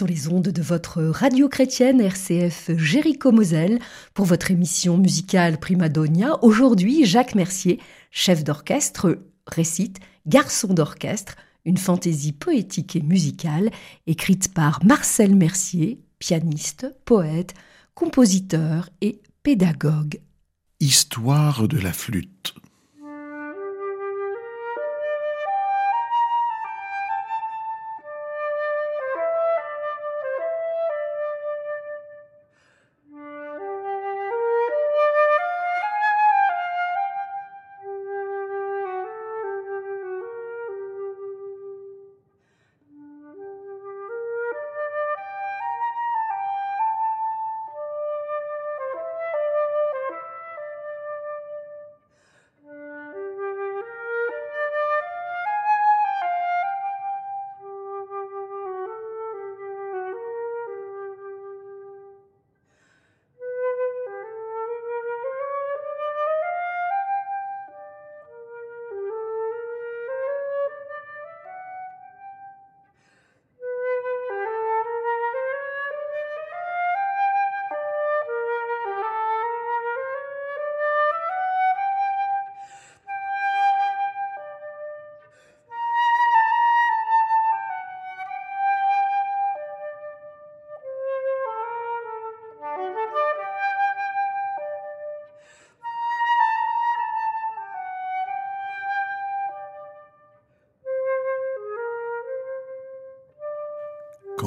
sur les ondes de votre radio chrétienne RCF Jéricho-Moselle pour votre émission musicale Primadonia. Aujourd'hui, Jacques Mercier, chef d'orchestre, récite Garçon d'orchestre, une fantaisie poétique et musicale écrite par Marcel Mercier, pianiste, poète, compositeur et pédagogue. Histoire de la flûte.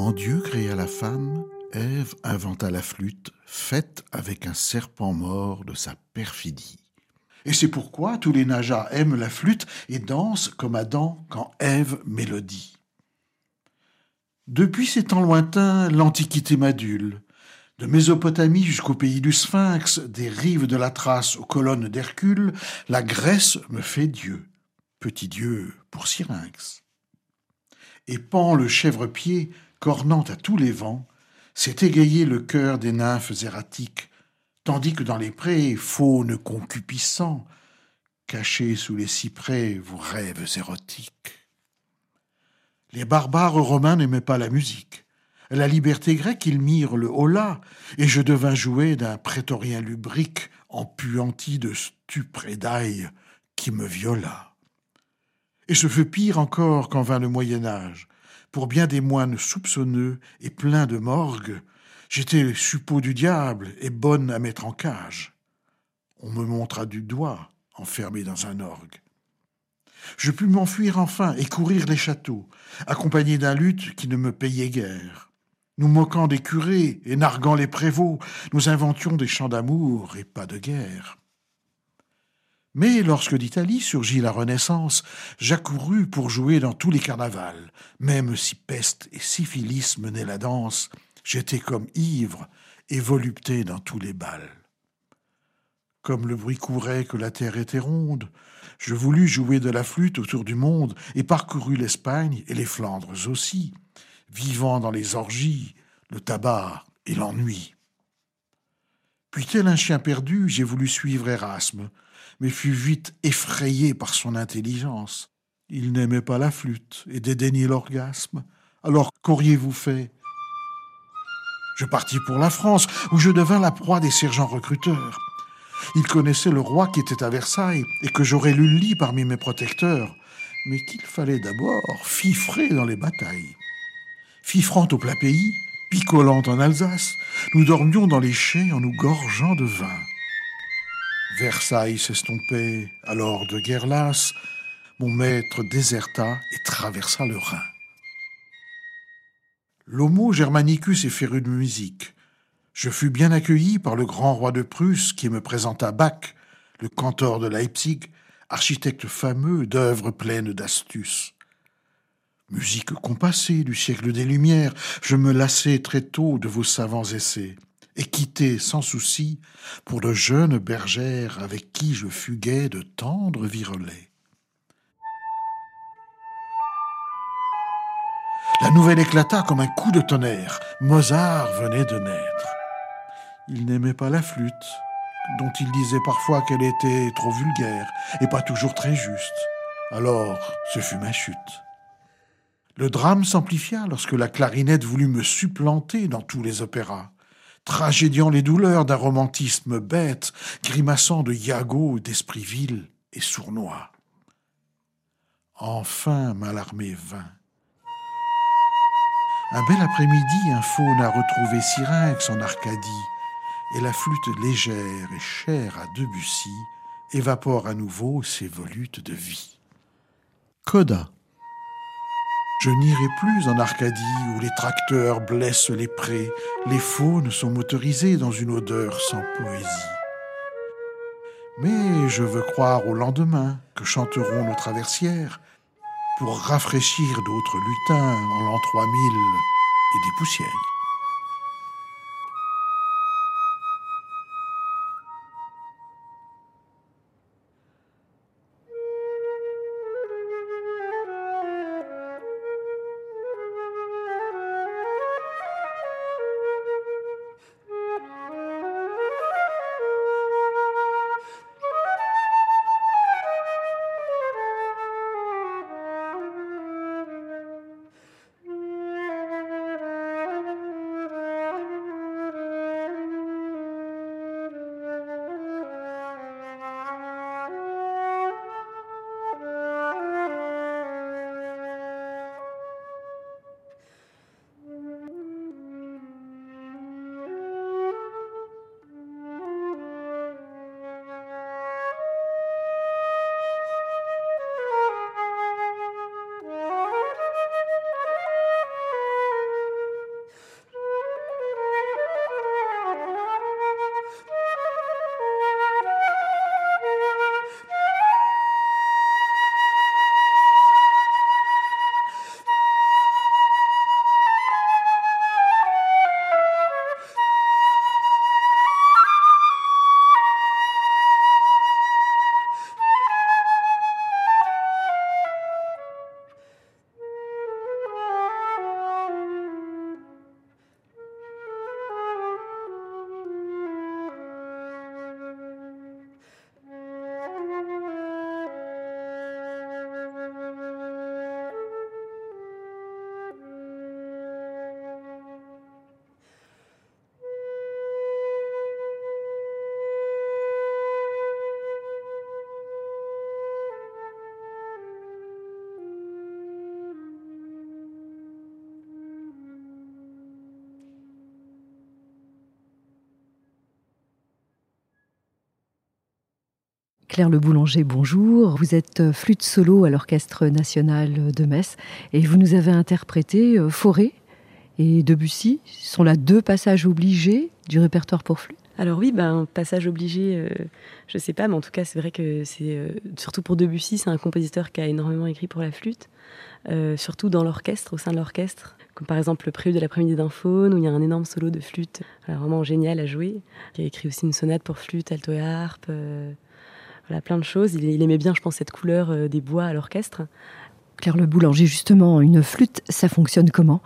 Quand Dieu créa la femme, Ève inventa la flûte, faite avec un serpent mort de sa perfidie. Et c'est pourquoi tous les najas aiment la flûte et dansent comme Adam quand Ève mélodie. Depuis ces temps lointains, l'Antiquité m'adule. De Mésopotamie jusqu'au pays du Sphinx, des rives de la Thrace aux colonnes d'Hercule, la Grèce me fait Dieu, petit Dieu pour Syrinx. Et Pan le chèvre-pied cornant à tous les vents, s'est égayé le cœur des nymphes erratiques, tandis que dans les prés, faunes concupissants, cachés sous les cyprès, vos rêves érotiques. Les barbares romains n'aimaient pas la musique. la liberté grecque, ils mirent le holà, et je devins jouer d'un prétorien lubrique empuanti de stupre d'ail qui me viola. Et ce fut pire encore quand vint le Moyen Âge, pour bien des moines soupçonneux et pleins de morgue, j'étais suppôt du diable et bonne à mettre en cage. On me montra du doigt, enfermé dans un orgue. Je pus m'enfuir enfin et courir les châteaux, accompagné d'un luth qui ne me payait guère. Nous moquant des curés et narguant les prévôts, nous inventions des chants d'amour et pas de guerre. Mais lorsque d'Italie surgit la Renaissance, j'accourus pour jouer dans tous les carnavals. Même si peste et syphilis menaient la danse, j'étais comme ivre et volupté dans tous les bals. Comme le bruit courait que la terre était ronde, je voulus jouer de la flûte autour du monde et parcourus l'Espagne et les Flandres aussi, vivant dans les orgies, le tabac et l'ennui. Puis tel un chien perdu, j'ai voulu suivre Erasme, mais fut vite effrayé par son intelligence. Il n'aimait pas la flûte et dédaignait l'orgasme. Alors qu'auriez-vous fait? Je partis pour la France, où je devins la proie des sergents recruteurs. Il connaissait le roi qui était à Versailles et que j'aurais lu lit parmi mes protecteurs, mais qu'il fallait d'abord fifrer dans les batailles. Fifrant au plat pays, picolant en Alsace, nous dormions dans les chais en nous gorgeant de vin. Versailles s'estompait alors de guerre lasse, mon maître déserta et traversa le Rhin. L'homo germanicus est féru de musique. Je fus bien accueilli par le grand roi de Prusse qui me présenta Bach, le cantor de Leipzig, architecte fameux d'œuvres pleines d'astuces. Musique compassée du siècle des Lumières, je me lassai très tôt de vos savants essais et quitté sans souci pour de jeunes bergères avec qui je fuguais de tendres virelais. La nouvelle éclata comme un coup de tonnerre. Mozart venait de naître. Il n'aimait pas la flûte, dont il disait parfois qu'elle était trop vulgaire et pas toujours très juste. Alors, ce fut ma chute. Le drame s'amplifia lorsque la clarinette voulut me supplanter dans tous les opéras, tragédiant les douleurs d'un romantisme bête, grimaçant de Iago, d'esprit vil et sournois. Enfin, Malarmé vint. Un bel après-midi, un faune a retrouvé Syrinx en Arcadie, et la flûte légère et chère à Debussy évapore à nouveau ses volutes de vie. Coda. Je n'irai plus en Arcadie où les tracteurs blessent les prés, les faunes sont motorisés dans une odeur sans poésie. Mais je veux croire au lendemain que chanteront nos traversières pour rafraîchir d'autres lutins en l'an 3000 et des poussières. Claire Le Boulanger, bonjour. Vous êtes euh, flûte solo à l'Orchestre national de Metz et vous nous avez interprété euh, Forêt et Debussy. Ce sont là deux passages obligés du répertoire pour flûte? Alors oui, ben, passage obligé, euh, je sais pas, mais en tout cas c'est vrai que c'est surtout pour Debussy, c'est un compositeur qui a énormément écrit pour la flûte, surtout dans l'orchestre, au sein de l'orchestre, comme par exemple le prélude de l'après-midi d'un faune où il y a un énorme solo de flûte, vraiment génial à jouer. Il a écrit aussi une sonate pour flûte, alto et harpe voilà, plein de choses. Il, aimait bien, je pense, cette couleur euh, des bois à l'orchestre. Claire Le Boulanger, justement, une flûte, ça fonctionne comment?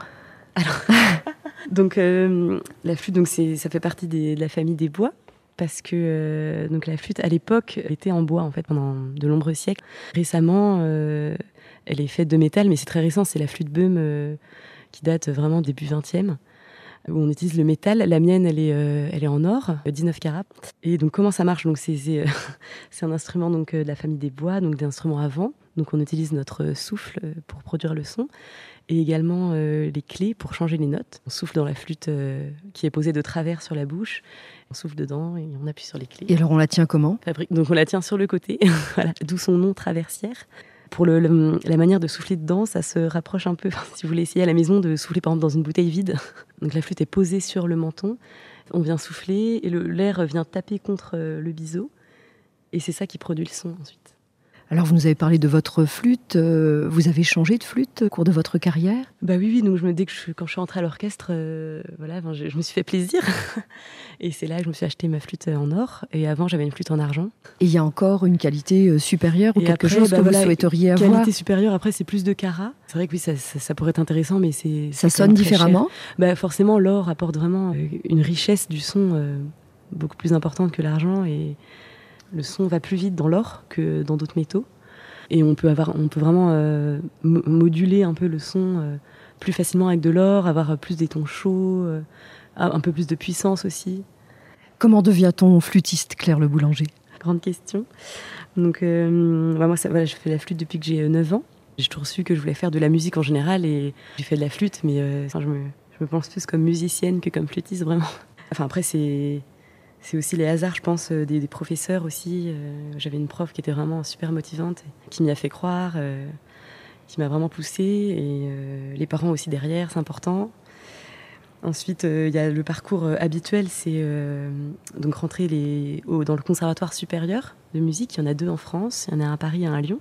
Alors, donc euh, la flûte, donc ça fait partie de la famille des bois parce que euh, donc la flûte à l'époque était en bois en fait pendant de nombreux siècles. Récemment, elle est faite de métal, mais c'est très récent. C'est la flûte Böhm qui date vraiment début 20e où on utilise le métal. La mienne, elle est, euh, elle est en or, 19 euh, carats. Et donc, comment ça marche? Donc, c'est, c'est, euh, un instrument donc, de la famille des bois, donc d'instruments à vent. Donc, on utilise notre souffle pour produire le son et également les clés pour changer les notes. On souffle dans la flûte qui est posée de travers sur la bouche. On souffle dedans et on appuie sur les clés. Et alors, on la tient comment? Donc, on la tient sur le côté, voilà, d'où son nom traversière. Pour la manière de souffler dedans, ça se rapproche un peu, si vous voulez essayer à la maison de souffler par exemple dans une bouteille vide. Donc la flûte est posée sur le menton, on vient souffler et l'air vient taper contre euh, le biseau. Et c'est ça qui produit le son ensuite. Alors, vous nous avez parlé de votre flûte. Euh, vous avez changé de flûte au cours de votre carrière? Bah oui, oui. Donc, je me, dès que je, quand je suis rentrée à l'orchestre, euh, voilà, je, me suis fait plaisir. et c'est là que je me suis acheté ma flûte en or. Et avant, j'avais une flûte en argent. Et il y a encore une qualité euh, supérieure ou quelque chose bah que vous souhaiteriez avoir? Qualité supérieure, après, c'est plus de cara. C'est vrai que oui, ça, ça, pourrait être intéressant, mais c'est. Ça sonne différemment? bah, Forcément, l'or apporte vraiment une richesse du son beaucoup plus importante que l'argent. Et le son va plus vite dans l'or que dans d'autres métaux. Et on peut, avoir, on peut vraiment moduler un peu le son plus facilement avec de l'or, avoir plus des tons chauds, un peu plus de puissance aussi. Comment devient-on flûtiste, Claire Le Boulanger? Grande question. Donc, bah, moi, ça, voilà, je fais la flûte depuis que j'ai 9 ans. J'ai toujours su que je voulais faire de la musique en général et j'ai fait de la flûte, mais je, me, je me pense plus comme musicienne que comme flûtiste, vraiment. Enfin, après, c'est c'est aussi les hasards, je pense, euh, des, professeurs aussi. Euh, j'avais une prof qui était vraiment super motivante, qui m'y a fait croire, euh, qui m'a vraiment poussée. Et les parents aussi derrière, c'est important. Ensuite, il y a le parcours habituel, c'est donc rentrer dans le conservatoire supérieur de musique. Il y en a deux en France, il y en a un à Paris et un à Lyon.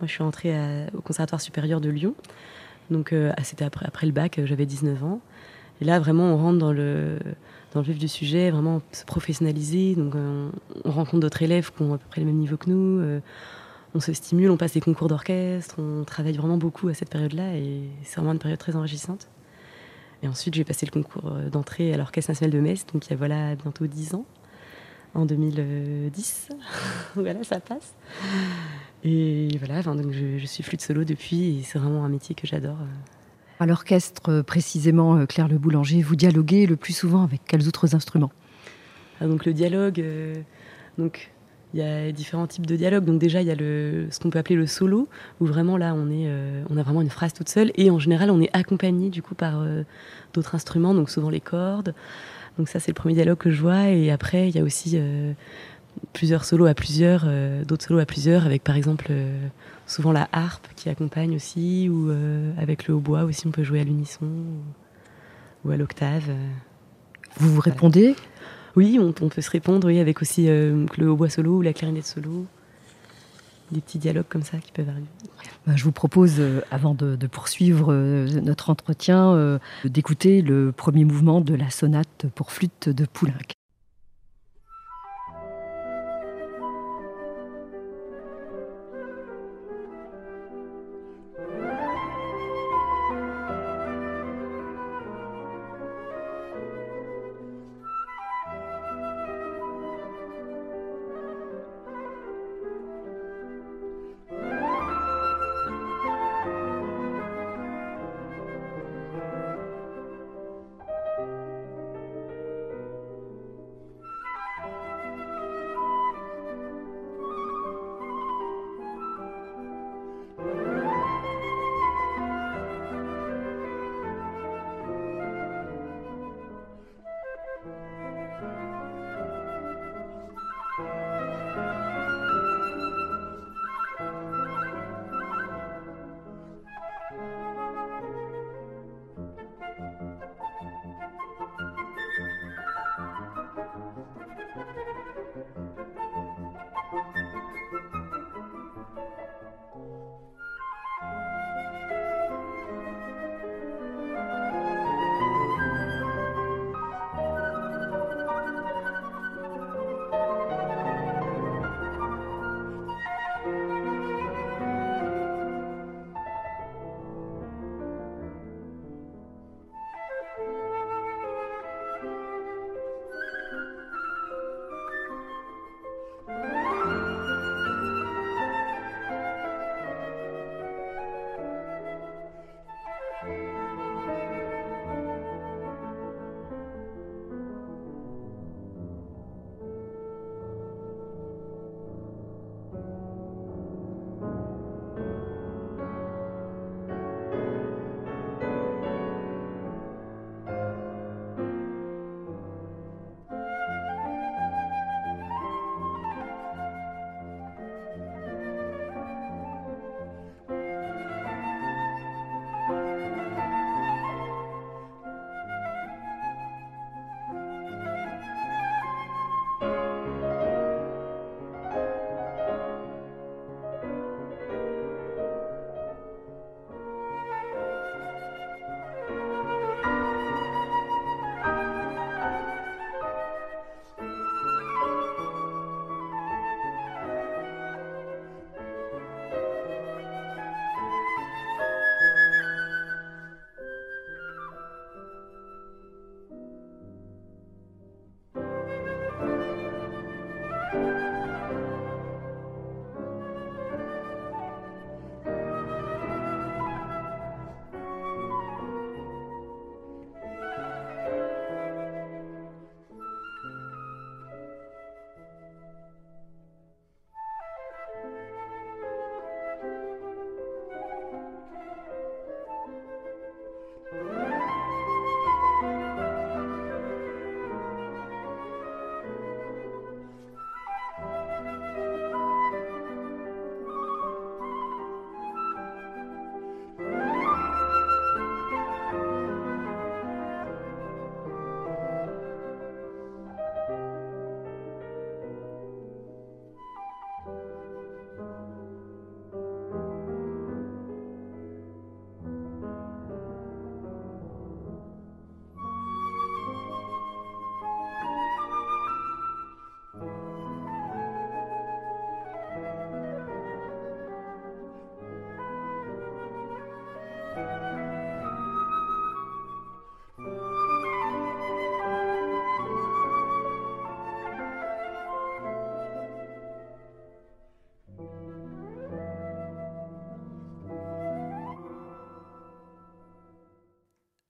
Moi, je suis entrée au conservatoire supérieur de Lyon. Donc, c'était après, après le bac, j'avais 19 ans. Et là, vraiment, on rentre dans le, dans le vif du sujet, vraiment se professionnaliser. Donc, euh, on rencontre d'autres élèves qui ont à peu près le même niveau que nous. Euh, on se stimule, on passe des concours d'orchestre, on travaille vraiment beaucoup à cette période-là et c'est vraiment une période très enrichissante. Et ensuite, j'ai passé le concours euh, d'entrée à l'Orchestre national de Metz, donc il y a voilà bientôt 10 ans, en 2010. voilà, ça passe. Et voilà, donc je, je suis flûte solo depuis et c'est vraiment un métier que j'adore. À l'orchestre, euh, précisément, euh, Claire Le Boulanger, vous dialoguez le plus souvent avec quels autres instruments? Ah, Donc le dialogue, euh, donc il y a différents types de dialogues. Donc déjà, il y a le, ce qu'on peut appeler le solo, où vraiment là, on, est, on a vraiment une phrase toute seule. Et en général, on est accompagné du coup par d'autres instruments, donc souvent les cordes. Donc ça, c'est le premier dialogue que je vois. Et après, il y a aussi plusieurs solos à plusieurs, d'autres solos à plusieurs, avec par exemple souvent la harpe qui accompagne aussi, ou euh, avec le hautbois aussi, on peut jouer à l'unisson ou, à l'octave. Vous vous répondez? Oui, on, peut se répondre, oui, avec aussi euh, le hautbois solo ou la clarinette solo. Des petits dialogues comme ça qui peuvent arriver. Ben, je vous propose, euh, avant de, poursuivre notre entretien, d'écouter le premier mouvement de la sonate pour flûte de Poulenc.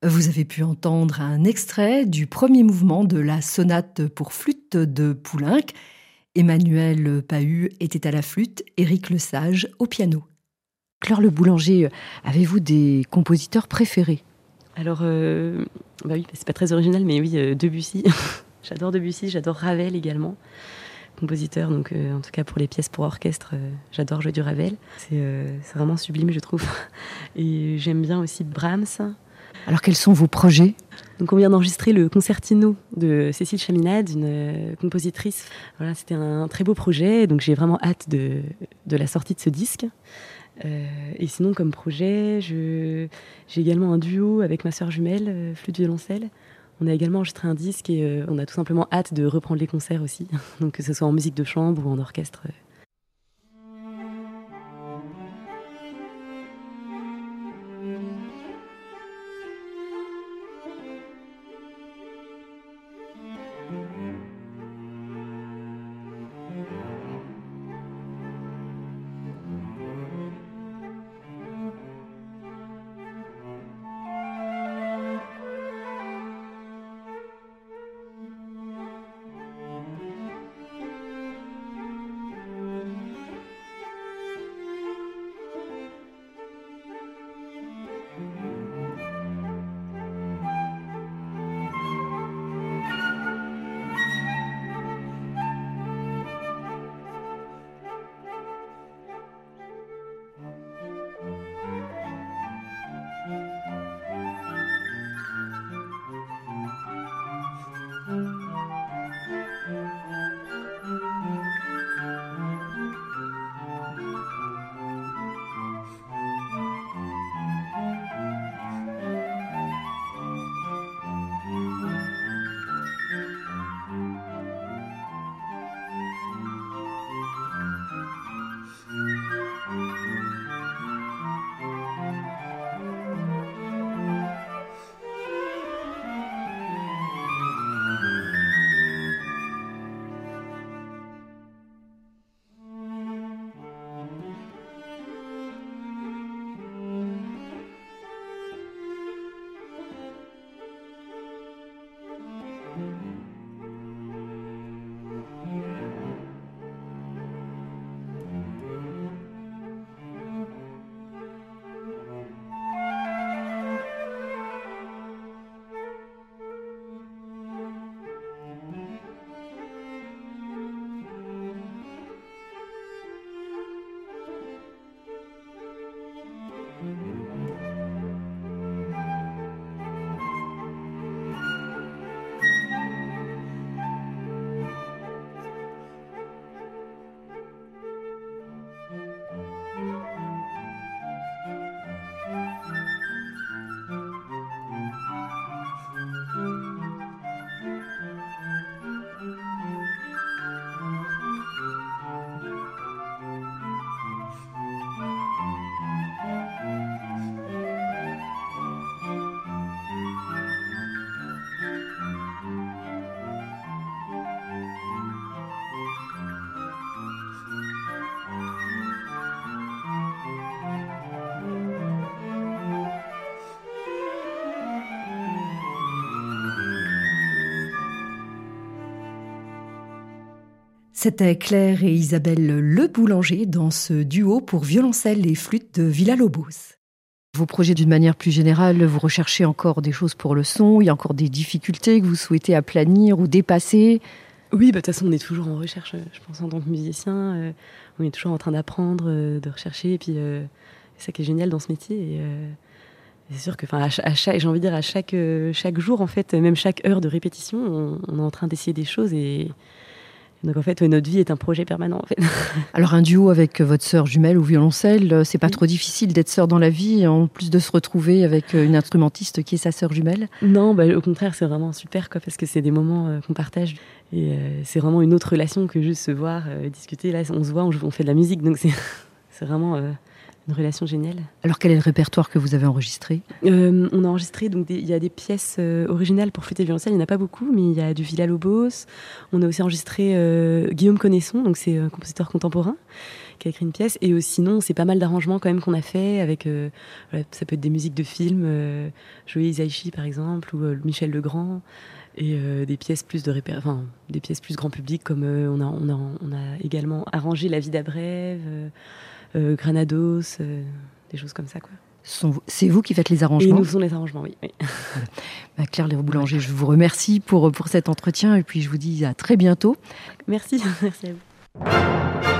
Vous avez pu entendre un extrait du premier mouvement de la sonate pour flûte de Poulenc. Emmanuel Pahu était à la flûte, Éric Lesage au piano. Claire Le Boulanger, avez-vous des compositeurs préférés? Alors, euh, bah oui, c'est pas très original, mais oui, euh, Debussy. j'adore Debussy, j'adore Ravel également compositeur, donc euh, en tout cas pour les pièces pour orchestre, euh, j'adore jouer du Ravel. Euh, c'est vraiment sublime, je trouve. Et j'aime bien aussi Brahms. Alors quels sont vos projets? Donc on vient d'enregistrer le concertino de Cécile Chaminade, une compositrice. Voilà, c'était un très beau projet, donc j'ai vraiment hâte de, de, la sortie de ce disque. et sinon, comme projet, j'ai également un duo avec ma sœur jumelle, flûte violoncelle. On a également enregistré un disque et euh, on a tout simplement hâte de reprendre les concerts aussi, donc que ce soit en musique de chambre ou en orchestre. C'était Claire et Isabelle Le Boulanger dans ce duo pour violoncelle et flûte de Villa-Lobos. Vos projets d'une manière plus générale, vous recherchez encore des choses pour le son, il y a encore des difficultés que vous souhaitez aplanir ou dépasser Oui, bah, de toute façon, on est toujours en recherche, je pense, en tant que musicien. Euh, on est toujours en train d'apprendre, euh, de rechercher. Et puis, euh, c'est ça qui est génial dans ce métier. Et, c'est sûr que, à, chaque, j'ai envie de dire, à chaque, chaque jour, en fait, même chaque heure de répétition, on, on est en train d'essayer des choses et donc en fait, notre vie est un projet permanent. En fait. Alors un duo avec votre sœur jumelle ou violoncelle, euh, c'est pas trop difficile d'être sœur dans la vie, en plus de se retrouver avec euh, une instrumentiste qui est sa sœur jumelle Non, bah, au contraire, c'est vraiment super, quoi, parce que c'est des moments euh, qu'on partage. Et c'est vraiment une autre relation que juste se voir, discuter. Là, on se voit, on, fait de la musique, donc c'est vraiment une relation géniale. Alors quel est le répertoire que vous avez enregistré? Euh, On a enregistré, donc il y a des pièces euh, originales pour flûte et violoncelle, il n'y en a pas beaucoup, mais il y a du Villa-Lobos. On a aussi enregistré euh, Guillaume Connaisson, donc c'est un compositeur contemporain. qui a écrit une pièce. Et sinon, c'est pas mal d'arrangements quand même qu'on a fait avec, ça peut être des musiques de films, Joey Isaichi par exemple, ou Michel Legrand et des pièces plus de enfin, des pièces plus grand public comme on, a, on, a, on a également arrangé La vie d'Abrève, Granados, des choses comme ça quoi. C'est vous qui faites les arrangements Et nous faisons les arrangements, oui. Bah, Claire Léo Boulanger, je vous remercie pour, pour cet entretien et puis je vous dis à très bientôt. Merci, merci à vous.